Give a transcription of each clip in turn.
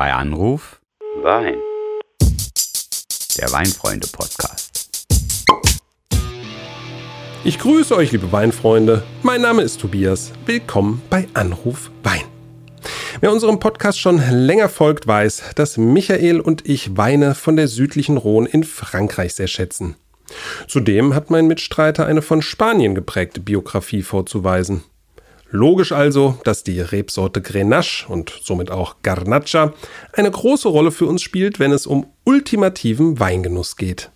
Bei Anruf Wein. der Weinfreunde-Podcast. Ich grüße euch, liebe Weinfreunde. Mein Name ist Tobias. Willkommen bei Anruf Wein. Wer unserem Podcast schon länger folgt, weiß, dass Michael und ich Weine von der südlichen Rhone in Frankreich sehr schätzen. Zudem hat mein Mitstreiter eine von Spanien geprägte Biografie vorzuweisen. Logisch also, dass die Rebsorte Grenache und somit auch Garnacha eine große Rolle für uns spielt, wenn es um ultimativen Weingenuss geht.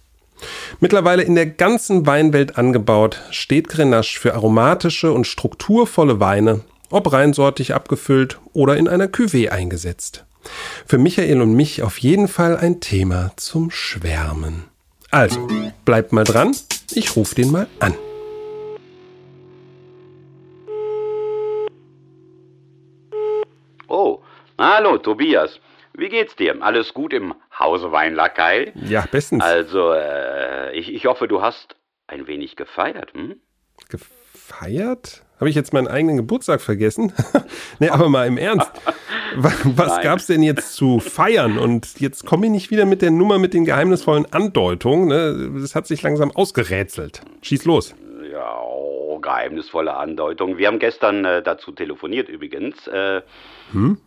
Mittlerweile in der ganzen Weinwelt angebaut, steht Grenache für aromatische und strukturvolle Weine, ob reinsortig abgefüllt oder in einer Cuvée eingesetzt. Für Michael und mich auf jeden Fall ein Thema zum Schwärmen. Also, bleibt mal dran, ich rufe den mal an. Oh, hallo Tobias. Wie geht's dir? Alles gut im Hause Weinlackei? Ja, bestens. Also, äh, ich, ich hoffe, du hast ein wenig gefeiert, hm? Gefeiert? Habe ich jetzt meinen eigenen Geburtstag vergessen? nee, aber mal im Ernst. Was, was Nein. gab's denn jetzt zu feiern? Und jetzt komme ich nicht wieder mit der Nummer mit den geheimnisvollen Andeutungen. Ne? Das hat sich langsam ausgerätselt. Schieß los. Ja, geheimnisvolle Andeutung. Wir haben gestern äh, dazu telefoniert übrigens. Äh,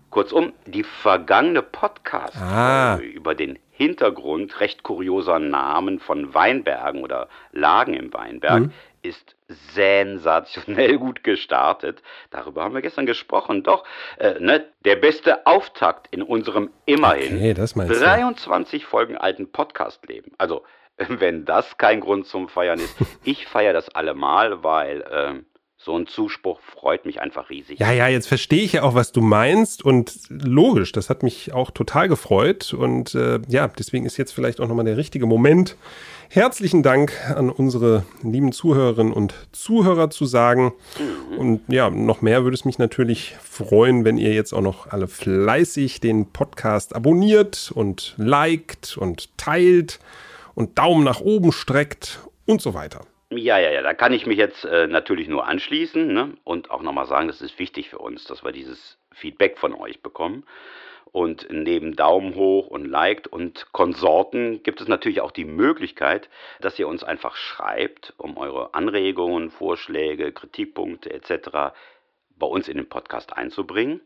Kurzum, die vergangene Podcast Ah. äh, über den Hintergrund recht kurioser Namen von Weinbergen oder Lagen im Weinberg ist sensationell gut gestartet. Darüber haben wir gestern gesprochen. Doch, äh, ne, der beste Auftakt in unserem immerhin Okay, das meinst du. 23 Folgen alten Podcast-Leben. Also, wenn das kein Grund zum Feiern ist, ich feiere das allemal, weil ähm, so ein Zuspruch freut mich einfach riesig. Ja, ja, jetzt verstehe ich ja auch, was du meinst. Und logisch, das hat mich auch total gefreut. Und äh, ja, deswegen ist jetzt vielleicht auch nochmal der richtige Moment. Herzlichen Dank an unsere lieben Zuhörerinnen und Zuhörer zu sagen. Und ja, noch mehr würde es mich natürlich freuen, wenn ihr jetzt auch noch alle fleißig den Podcast abonniert und liked und teilt und Daumen nach oben streckt und so weiter. Ja, ja, ja, da kann ich mich jetzt äh, natürlich nur anschließen ne? und auch nochmal sagen, das ist wichtig für uns, dass wir dieses Feedback von euch bekommen. Und neben Daumen hoch und liked und Konsorten gibt es natürlich auch die Möglichkeit, dass ihr uns einfach schreibt, um eure Anregungen, Vorschläge, Kritikpunkte etc. bei uns in den Podcast einzubringen.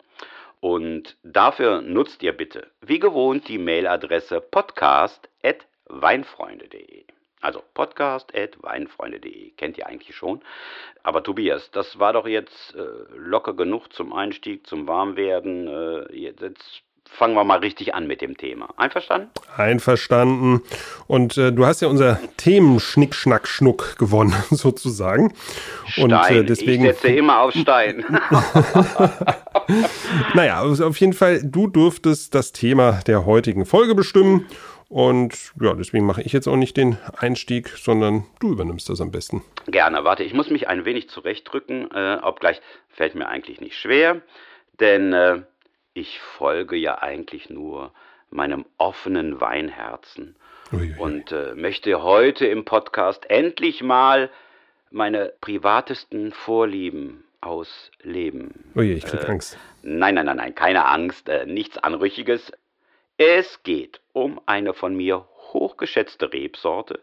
Und dafür nutzt ihr bitte, wie gewohnt, die Mailadresse podcast.weinfreunde.de. Also podcast.weinfreunde.de. Kennt ihr eigentlich schon. Aber Tobias, das war doch jetzt äh, locker genug zum Einstieg, zum Warmwerden. Äh, jetzt, fangen wir mal richtig an mit dem Thema. Einverstanden? Einverstanden. Und äh, du hast ja unser Themen-Schnick, Schnack, Schnuck gewonnen, sozusagen. Und Stein. äh, deswegen, Ich setze immer auf Stein. naja, also auf jeden Fall, du durftest das Thema der heutigen Folge bestimmen. Und ja, deswegen mache ich jetzt auch nicht den Einstieg, sondern du übernimmst das am besten. Gerne, warte, ich muss mich ein wenig zurechtdrücken, äh, obgleich fällt mir eigentlich nicht schwer, denn äh, ich folge ja eigentlich nur meinem offenen Weinherzen Uiui. und äh, möchte heute im Podcast endlich mal meine privatesten Vorlieben ausleben. Ui, ich krieg Angst. Nein, nein, nein, nein, keine Angst, äh, nichts Anrüchiges. Es geht um eine von mir hochgeschätzte Rebsorte,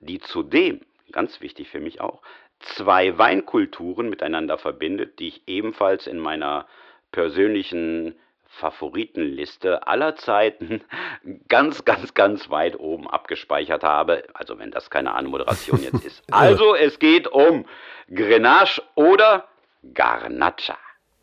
die zudem, ganz wichtig für mich auch, zwei Weinkulturen miteinander verbindet, die ich ebenfalls in meiner persönlichen Favoritenliste aller Zeiten ganz, ganz, ganz weit oben abgespeichert habe. Also wenn das keine Anmoderation jetzt ist. Also es geht um Grenache oder Garnacha.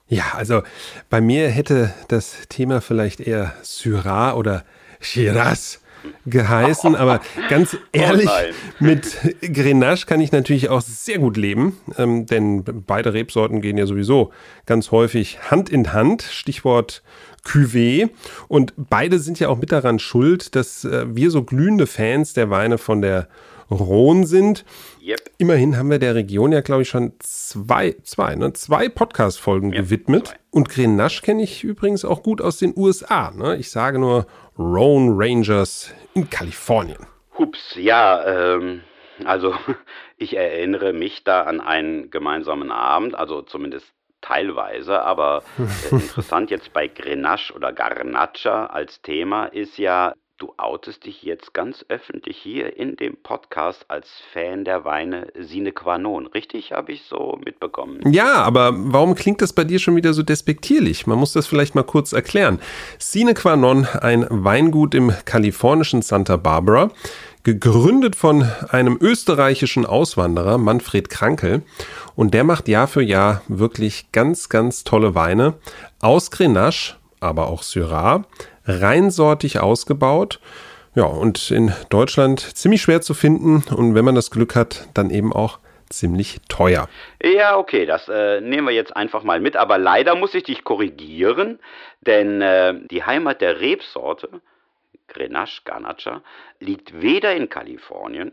Ja, also bei mir hätte das Thema vielleicht eher Syrah oder Shiraz geheißen, aber ganz ehrlich, nein. mit Grenache kann ich natürlich auch sehr gut leben, ähm, denn beide Rebsorten gehen ja sowieso ganz häufig Hand in Hand, Stichwort Cuvée und beide sind ja auch mit daran schuld, dass äh, wir so glühende Fans der Weine von der Rhone sind. Yep. Immerhin haben wir der Region ja, glaube ich, schon zwei, zwei, ne, zwei Podcast-Folgen Ja, gewidmet. zwei. Und Grenache kenne ich übrigens auch gut aus den USA. Ne? Ich sage nur Rhone Rangers in Kalifornien. Hups, ja, ähm, also ich erinnere mich da an einen gemeinsamen Abend, also zumindest teilweise, aber äh, interessant jetzt bei Grenache oder Garnacha als Thema ist ja, du outest dich jetzt ganz öffentlich hier in dem Podcast als Fan der Weine sine qua non. Richtig, habe ich so mitbekommen. Ja, aber warum klingt das bei dir schon wieder so despektierlich? Man muss das vielleicht mal kurz erklären. Sine qua non, ein Weingut im kalifornischen Santa Barbara, gegründet von einem österreichischen Auswanderer, Manfred Krankel. Und der macht Jahr für Jahr wirklich ganz, ganz tolle Weine aus Grenache, aber auch Syrah, reinsortig ausgebaut. Ja, und in Deutschland ziemlich schwer zu finden und wenn man das Glück hat, dann eben auch ziemlich teuer. Ja, okay, das äh, nehmen wir jetzt einfach mal mit, aber leider muss ich dich korrigieren, denn äh, die Heimat der Rebsorte, Grenache, Garnacha, liegt weder in Kalifornien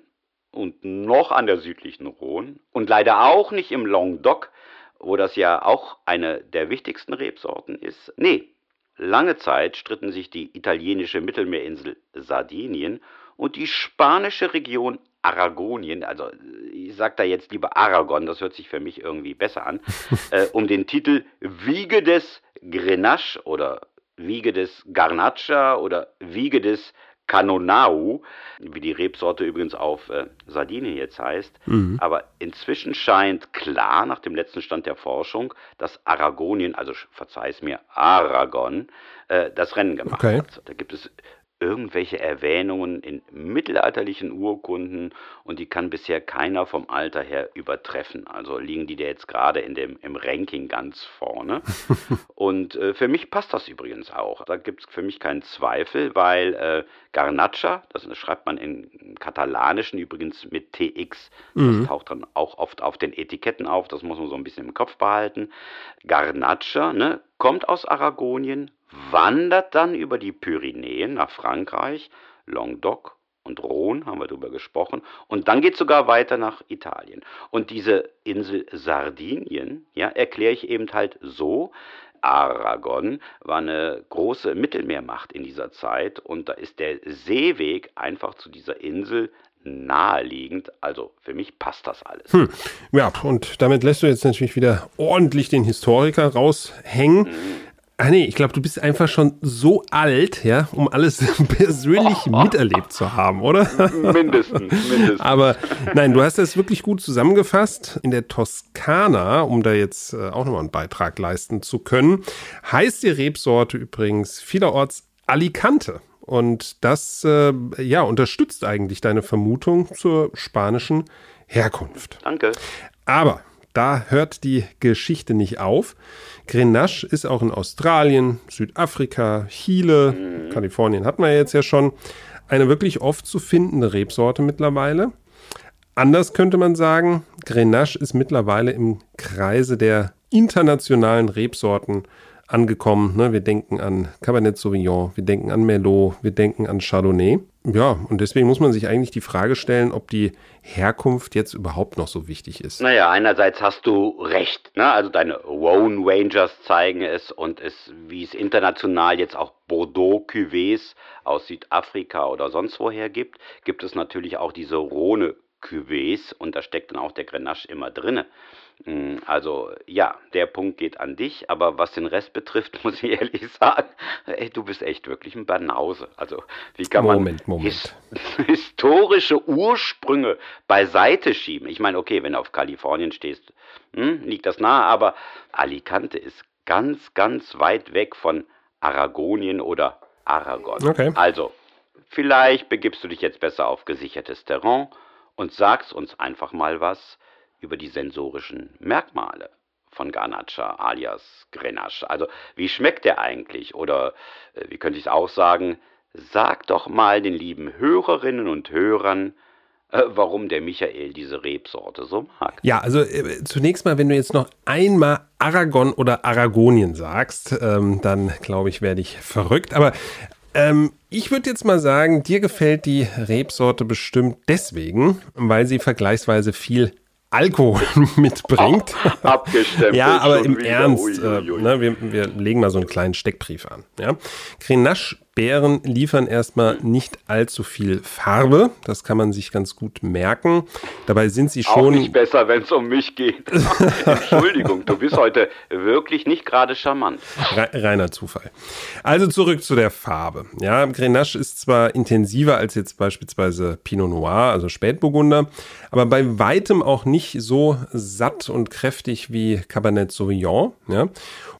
und noch an der südlichen Rhone und leider auch nicht im Languedoc, wo das ja auch eine der wichtigsten Rebsorten ist. Nee, Lange Zeit stritten sich die italienische Mittelmeerinsel Sardinien und die spanische Region Aragonien, also ich sage da jetzt lieber Aragon, das hört sich für mich irgendwie besser an, äh, um den Titel Wiege des Grenache oder Wiege des Garnacha oder Wiege des Canonau, wie die Rebsorte übrigens auf äh, Sardinien jetzt heißt. Mhm. Aber inzwischen scheint klar, nach dem letzten Stand der Forschung, dass Aragonien, also verzeih es mir, Aragon, äh, das Rennen gemacht okay. hat. Da gibt es irgendwelche Erwähnungen in mittelalterlichen Urkunden und die kann bisher keiner vom Alter her übertreffen. Also liegen die da jetzt gerade in dem, im Ranking ganz vorne. und äh, für mich passt das übrigens auch. Da gibt es für mich keinen Zweifel, weil äh, Garnacha, das schreibt man in Katalanischen übrigens mit TX, das mhm. taucht dann auch oft auf den Etiketten auf, das muss man so ein bisschen im Kopf behalten. Garnacha ne, kommt aus Aragonien, wandert dann über die Pyrenäen nach Frankreich, Languedoc und Rhône, haben wir darüber gesprochen, und dann geht es sogar weiter nach Italien. Und diese Insel Sardinien, ja, erkläre ich eben halt so, Aragon war eine große Mittelmeermacht in dieser Zeit und da ist der Seeweg einfach zu dieser Insel naheliegend. Also für mich passt das alles. Hm. Ja, und damit lässt du jetzt natürlich wieder ordentlich den Historiker raushängen. Mhm. Ah nee, ich glaube, du bist einfach schon so alt, ja, um alles persönlich miterlebt zu haben, oder? Mindestens, mindestens. Aber nein, du hast das wirklich gut zusammengefasst. In der Toskana, um da jetzt äh, auch nochmal einen Beitrag leisten zu können, heißt die Rebsorte übrigens vielerorts Alicante. Und das äh, ja, unterstützt eigentlich deine Vermutung zur spanischen Herkunft. Danke. Aber da hört die Geschichte nicht auf. Grenache ist auch in Australien, Südafrika, Chile. Kalifornien hatten wir jetzt ja schon, eine wirklich oft zu findende Rebsorte mittlerweile. Anders könnte man sagen, Grenache ist mittlerweile im Kreise der internationalen Rebsorten angekommen. Ne? Wir denken an Cabernet Sauvignon, wir denken an Merlot, wir denken an Chardonnay. Ja, und deswegen muss man sich eigentlich die Frage stellen, ob die Herkunft jetzt überhaupt noch so wichtig ist. Naja, einerseits hast du recht. Ne? Also deine Rhone Rangers zeigen es und es, wie es international jetzt auch Bordeaux Cuvées aus Südafrika oder sonst woher gibt, gibt es natürlich auch diese Rhone Cuvées und da steckt dann auch der Grenache immer drinne. Hm, also ja, der Punkt geht an dich, aber was den Rest betrifft, muss ich ehrlich sagen, ey, du bist echt wirklich ein Banause. Also wie kann man Moment, Moment. His historische Ursprünge beiseite schieben? Ich meine, okay, wenn du auf Kalifornien stehst, hm, liegt das nahe, aber Alicante ist ganz, ganz weit weg von Aragonien oder Aragon. Okay. Also, vielleicht begibst du dich jetzt besser auf gesichertes Terrain und sagst uns einfach mal was über die sensorischen Merkmale von Garnacha alias Grenache. Also wie schmeckt der eigentlich? Oder äh, wie könnte ich es auch sagen? Sag doch mal den lieben Hörerinnen und Hörern, äh, warum der Michael diese Rebsorte so mag. Ja, also äh, zunächst mal, wenn du jetzt noch einmal Aragon oder Aragonien sagst, ähm, dann glaube ich, werde ich verrückt. Aber ähm, ich würde jetzt mal sagen, dir gefällt die Rebsorte bestimmt deswegen, weil sie vergleichsweise viel Alkohol mitbringt. Abgestimmt. ja, aber im wieder. Ernst, ui, ui, ui. Äh, ne, wir, wir, legen mal so einen kleinen Steckbrief an. Ja? Grenache Beeren liefern erstmal nicht allzu viel Farbe. Das kann man sich ganz gut merken. Dabei sind sie schon. Auch nicht besser, wenn es um mich geht. Entschuldigung, du bist heute wirklich nicht gerade charmant. Reiner Zufall. Also zurück zu der Farbe. Ja, Grenache ist zwar intensiver als jetzt beispielsweise Pinot Noir, also Spätburgunder, aber bei weitem auch nicht so satt und kräftig wie Cabernet Sauvignon. Ja.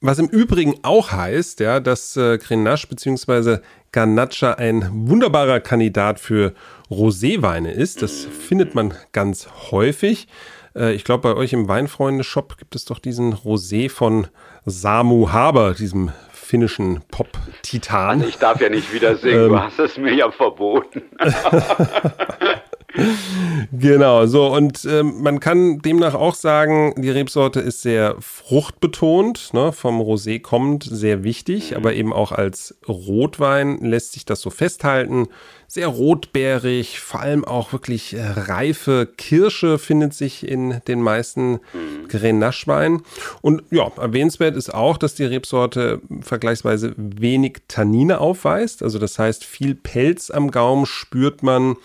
Was im Übrigen auch heißt, ja, dass äh, Grenache bzw. Garnacha ein wunderbarer Kandidat für Roséweine ist. Das findet man ganz häufig. Äh, ich glaube, bei euch im Weinfreunde-Shop gibt es doch diesen Rosé von Samu Haber, diesem finnischen Pop-Titan. Ich darf ja nicht wieder singen, ähm, du hast es mir ja verboten. genau, so und ähm, man kann demnach auch sagen, die Rebsorte ist sehr fruchtbetont, ne, vom Rosé kommt, sehr wichtig, mhm. aber eben auch als Rotwein lässt sich das so festhalten. Sehr rotbeerig, vor allem auch wirklich äh, reife Kirsche findet sich in den meisten mhm. Grenache-Weinen. Und ja, erwähnenswert ist auch, dass die Rebsorte vergleichsweise wenig Tannine aufweist. Also das heißt, viel Pelz am Gaumen spürt man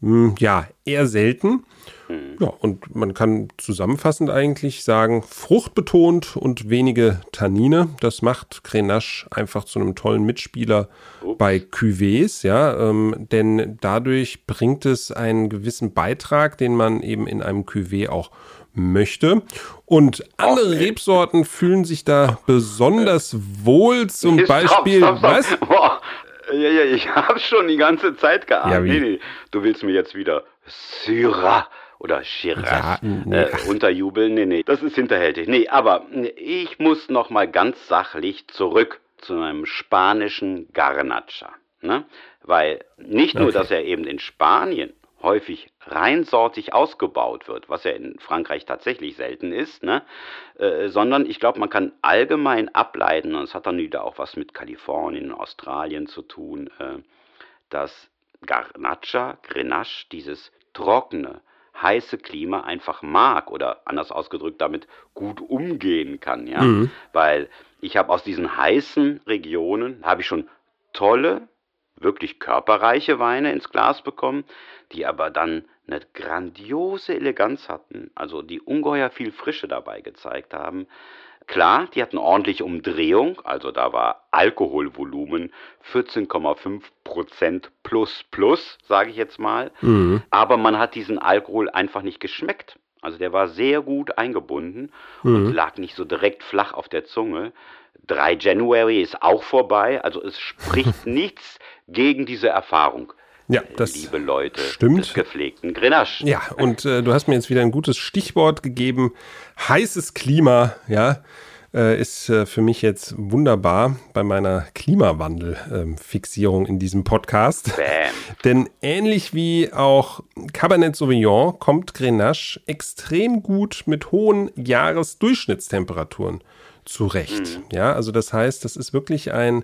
hm, ja, eher selten. Mhm. Ja, und man kann zusammenfassend eigentlich sagen, fruchtbetont und wenige Tannine. Das macht Grenache einfach zu einem tollen Mitspieler bei Cuvées, ja, ähm, denn dadurch bringt es einen gewissen Beitrag, den man eben in einem Cuvée auch möchte. Und andere okay. Rebsorten fühlen sich da besonders wohl, zum stopp, Beispiel, stopp, stopp. was? Boah. Ja, ja, ich habe schon die ganze Zeit geahnt. Ja, nee, nee, du willst mir jetzt wieder Syrah oder Shiraz ja, nee. äh, unterjubeln. Nee, nee, das ist hinterhältig. Nee, aber ich muss noch mal ganz sachlich zurück zu meinem spanischen Garnacha. Ne? Weil nicht nur, okay. dass er eben in Spanien häufig reinsortig ausgebaut wird, was ja in Frankreich tatsächlich selten ist, ne? Äh, sondern ich glaube, man kann allgemein ableiten, und es hat dann wieder auch was mit Kalifornien und Australien zu tun, äh, dass Garnacha, Grenache, dieses trockene, heiße Klima einfach mag oder anders ausgedrückt damit gut umgehen kann, ja, mhm. weil ich habe aus diesen heißen Regionen habe ich schon tolle wirklich körperreiche Weine ins Glas bekommen, die aber dann eine grandiose Eleganz hatten, also die ungeheuer viel Frische dabei gezeigt haben. Klar, die hatten ordentliche Umdrehung, also da war Alkoholvolumen 14,5 Prozent plus plus, sage ich jetzt mal. Mhm. Aber man hat diesen Alkohol einfach nicht geschmeckt. Also der war sehr gut eingebunden mhm. und lag nicht so direkt flach auf der Zunge. 3 January ist auch vorbei, also es spricht nichts gegen diese Erfahrung. Ja, das liebe Leute stimmt. des gepflegten Grenache. Ja, und äh, du hast mir jetzt wieder ein gutes Stichwort gegeben. Heißes Klima, ja, äh, ist äh, für mich jetzt wunderbar bei meiner Klimawandel-Fixierung in diesem Podcast. Bam. Denn ähnlich wie auch Cabernet Sauvignon kommt Grenache extrem gut mit hohen Jahresdurchschnittstemperaturen zurecht. Mhm. Ja, also das heißt, das ist wirklich ein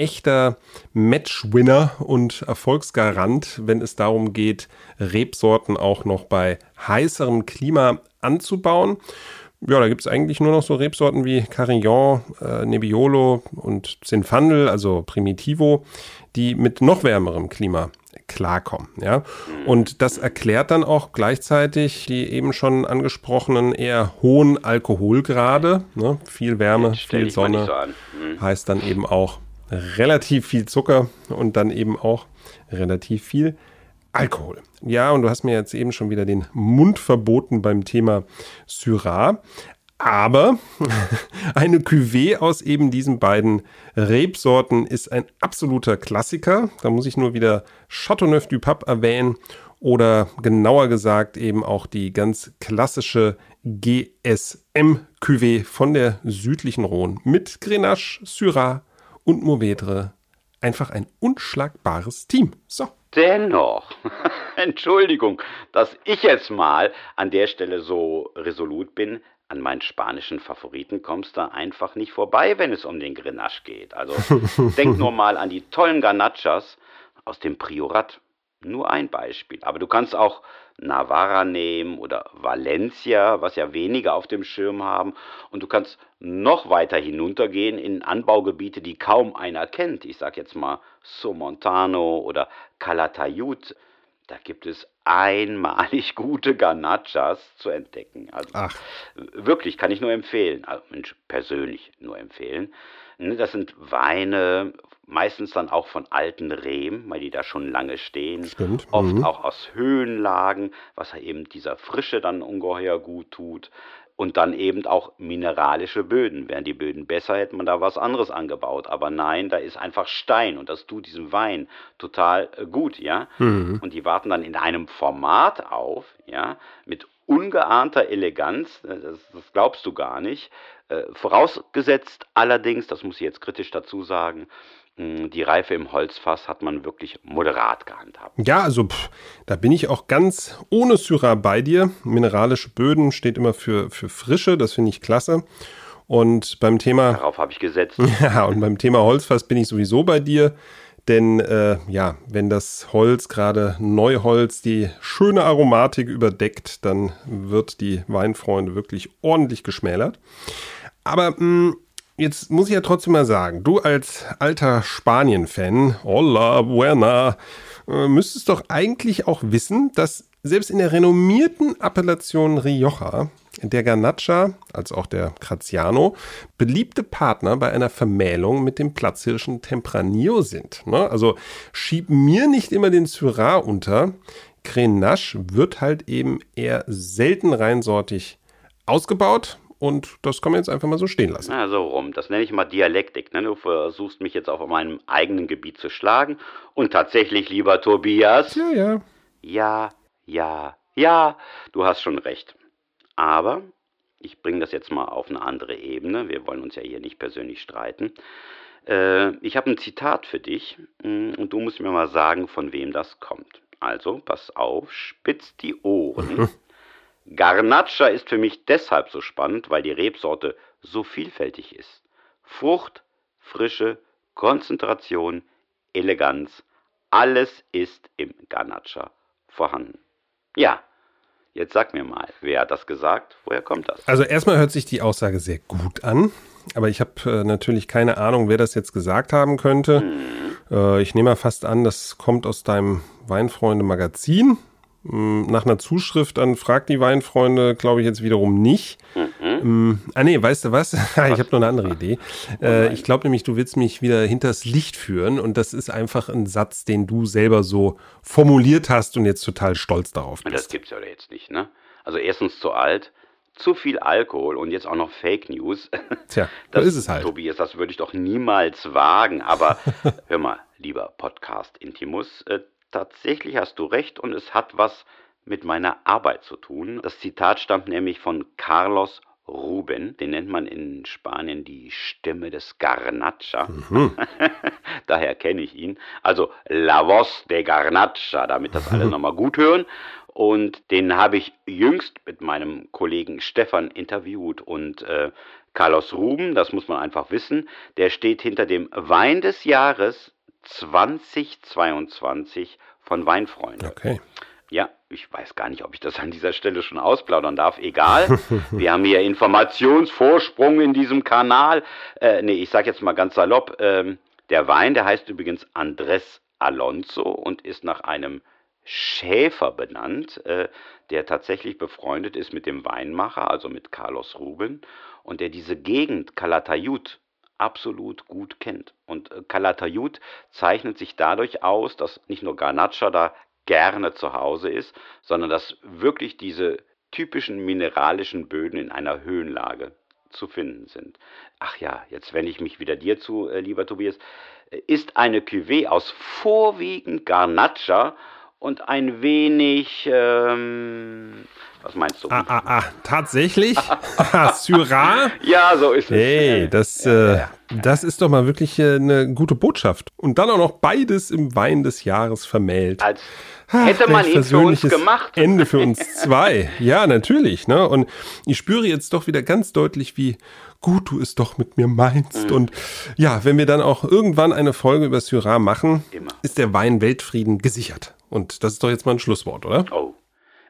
echter Matchwinner und Erfolgsgarant, wenn es darum geht, Rebsorten auch noch bei heißerem Klima anzubauen. Ja, da gibt es eigentlich nur noch so Rebsorten wie Carignan, äh, Nebbiolo und Zinfandel, also Primitivo, die mit noch wärmerem Klima klarkommen. Ja? Und das erklärt dann auch gleichzeitig die eben schon angesprochenen eher hohen Alkoholgrade. Ne? Viel Wärme, viel Sonne so mhm. heißt dann eben auch relativ viel Zucker und dann eben auch relativ viel Alkohol. Ja, und du hast mir jetzt eben schon wieder den Mund verboten beim Thema Syrah. Aber eine Cuvée aus eben diesen beiden Rebsorten ist ein absoluter Klassiker. Da muss ich nur wieder Chateauneuf du Pape erwähnen oder genauer gesagt eben auch die ganz klassische GSM Cuvée von der südlichen Rhone mit Grenache, Syrah und Mourvedre. Einfach ein unschlagbares Team. So. Dennoch, Entschuldigung, dass ich jetzt mal an der Stelle so resolut bin, an meinen spanischen Favoriten kommst du einfach nicht vorbei, wenn es um den Grenache geht. Also denk nur mal an die tollen Garnachas aus dem Priorat. Nur ein Beispiel. Aber du kannst auch Navarra nehmen oder Valencia, was ja weniger auf dem Schirm haben. Und du kannst noch weiter hinuntergehen in Anbaugebiete, die kaum einer kennt. Ich sage jetzt mal Somontano oder Calatayud. Da gibt es einmalig gute Garnachas zu entdecken. Also Ach. wirklich kann ich nur empfehlen. Also Mensch, persönlich nur empfehlen. Ne, Das sind Weine, meistens dann auch von alten Reben, weil die da schon lange stehen. Stimmt, Oft mhm. auch aus Höhenlagen, was ja eben dieser Frische dann ungeheuer gut tut. Und dann eben auch mineralische Böden. Wären die Böden besser, hätte man da was anderes angebaut. Aber nein, da ist einfach Stein und das tut diesem Wein total äh, gut, ja. Und die warten dann in einem Format auf, ja, mit ungeahnter Eleganz, äh, das, das glaubst du gar nicht. Äh, vorausgesetzt allerdings, das muss ich jetzt kritisch dazu sagen, mh, die Reife im Holzfass hat man wirklich moderat gehandhabt. Ja, also pff, da bin ich auch ganz ohne Syrah bei dir. Mineralische Böden steht immer für, für Frische, das finde ich klasse. Und beim Thema, Darauf habe ich gesetzt. ja, und beim Thema Holzfass bin ich sowieso bei dir. Denn äh, ja, wenn das Holz, gerade Neuholz, die schöne Aromatik überdeckt, dann wird die Weinfreunde wirklich ordentlich geschmälert. Aber mh, jetzt muss ich ja trotzdem mal sagen, du als alter Spanien-Fan, hola, buena, äh, müsstest doch eigentlich auch wissen, dass selbst in der renommierten Appellation Rioja der Garnacha, als auch der Graziano, beliebte Partner bei einer Vermählung mit dem Platzhirschen Tempranillo sind. Ne? Also schieb mir nicht immer den Syrah unter. Grenache wird halt eben eher selten reinsortig ausgebaut und das kann man jetzt einfach mal so stehen lassen. Na, so rum. Das nenne ich mal Dialektik. Ne? Du versuchst mich jetzt auf meinem eigenen Gebiet zu schlagen. Und tatsächlich, lieber Tobias, Ja, ja. ja, ja, ja, du hast schon recht. Aber ich bringe das jetzt mal auf eine andere Ebene. Wir wollen uns ja hier nicht persönlich streiten. Äh, ich habe ein Zitat für dich mm, und du musst mir mal sagen, von wem das kommt. Also, pass auf, spitz die Ohren. Garnacha ist für mich deshalb so spannend, weil die Rebsorte so vielfältig ist. Frucht, Frische, Konzentration, Eleganz, alles ist im Garnacha vorhanden. Ja, jetzt sag mir mal, wer hat das gesagt? Woher kommt das? Also erstmal hört sich die Aussage sehr gut an, aber ich habe äh, natürlich keine Ahnung, wer das jetzt gesagt haben könnte. Äh, ich nehme mal fast an, das kommt aus deinem Weinfreunde-Magazin. Mm, Nach einer Zuschrift an Frag die Weinfreunde glaube ich jetzt wiederum nicht. Mm, ah nee, weißt du was? ich habe noch eine andere Idee. Äh, ich glaube nämlich, du willst mich wieder hinters Licht führen und das ist einfach ein Satz, den du selber so formuliert hast und jetzt total stolz darauf Das bist. gibt's ja jetzt nicht, ne? Also erstens zu alt, zu viel Alkohol und jetzt auch noch Fake News. Tja, das so ist es halt. Tobias, das würde ich doch niemals wagen. Aber hör mal, lieber Podcast Intimus, äh, tatsächlich hast du recht und es hat was mit meiner Arbeit zu tun. Das Zitat stammt nämlich von Carlos Ruben, den nennt man in Spanien die Stimme des Garnacha. Daher kenne ich ihn. Also La Voz de Garnacha, damit das alle nochmal gut hören. Und den habe ich jüngst mit meinem Kollegen Stefan interviewt. Und äh, Carlos Ruben, das muss man einfach wissen, der steht hinter dem Wein des Jahres 2022 von Weinfreunde. Okay. Ja, ich weiß gar nicht, ob ich das an dieser Stelle schon ausplaudern darf. Egal. Wir haben hier Informationsvorsprung in diesem Kanal. Äh, nee, ich sag jetzt mal ganz salopp. Ähm, der Wein, der heißt übrigens Andres Alonso und ist nach einem Schäfer benannt, äh, der tatsächlich befreundet ist mit dem Weinmacher, also mit Carlos Ruben, und der diese Gegend Calatayud absolut gut kennt. Und äh, Calatayud zeichnet sich dadurch aus, dass nicht nur Garnacha da gerne zu Hause ist, sondern dass wirklich diese typischen mineralischen Böden in einer Höhenlage zu finden sind. Ach ja, jetzt wende ich mich wieder dir zu, äh, lieber Tobias. Äh, Ist eine Cuvée aus vorwiegend Garnacha und ein wenig, ähm, was meinst du? Ah, ah, ah, tatsächlich? Syrah? Ja, so ist es. Hey, das, äh, das ist doch mal wirklich äh, eine gute Botschaft. Und dann auch noch beides im Wein des Jahres vermählt. Als Ach, hätte man welch ihn für uns gemacht. Ende für uns zwei. Ja, natürlich. Ne? Und ich spüre jetzt doch wieder ganz deutlich, wie gut du es doch mit mir meinst. Mhm. Und ja, wenn wir dann auch irgendwann eine Folge über Syrah machen, Immer. ist der Wein Weltfrieden gesichert. Und das ist doch jetzt mal ein Schlusswort, oder? Oh,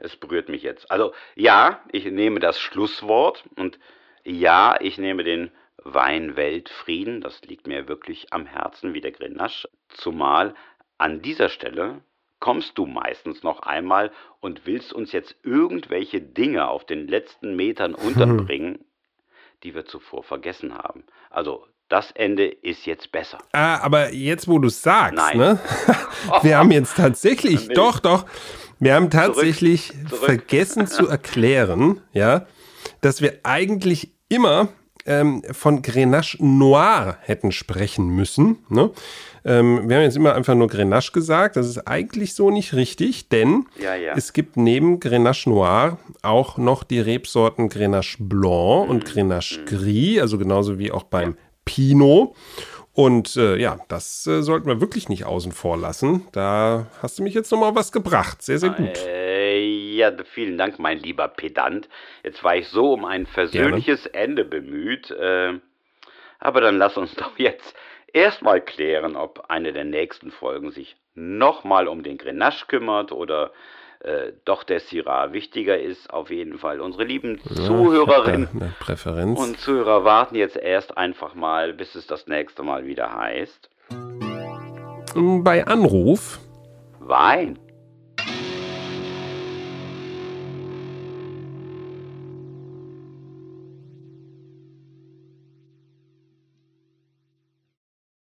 es berührt mich jetzt. Also ja, ich nehme das Schlusswort und ja, ich nehme den Wein Weltfrieden. Das liegt mir wirklich am Herzen wie der Grenache. Zumal an dieser Stelle kommst du meistens noch einmal und willst uns jetzt irgendwelche Dinge auf den letzten Metern unterbringen, die wir zuvor vergessen haben. Also das Ende ist jetzt besser. Ah, aber jetzt, wo du es sagst, Nein. ne? wir haben jetzt tatsächlich, Nee. doch, doch, wir haben tatsächlich Zurück. vergessen zu erklären, ja, dass wir eigentlich immer ähm, von Grenache Noir hätten sprechen müssen. Ne? Ähm, wir haben jetzt immer einfach nur Grenache gesagt. Das ist eigentlich so nicht richtig, denn Ja, ja. es gibt neben Grenache Noir auch noch die Rebsorten Grenache Blanc Mhm. und Grenache Gris, also genauso wie auch beim Pinot. Und äh, ja, das äh, sollten wir wirklich nicht außen vor lassen. Da hast du mich jetzt nochmal was gebracht. Sehr, sehr gut. Äh, ja, vielen Dank, mein lieber Pedant. Jetzt war ich so um ein versöhnliches Ende bemüht. Äh, aber dann lass uns doch jetzt erstmal klären, ob eine der nächsten Folgen sich nochmal um den Grenache kümmert oder äh, doch der Syrah wichtiger ist. Auf jeden Fall. Unsere lieben Zuhörerinnen eine Präferenz. und Zuhörer warten jetzt erst einfach mal, bis es das nächste Mal wieder heißt. Bei Anruf Wein.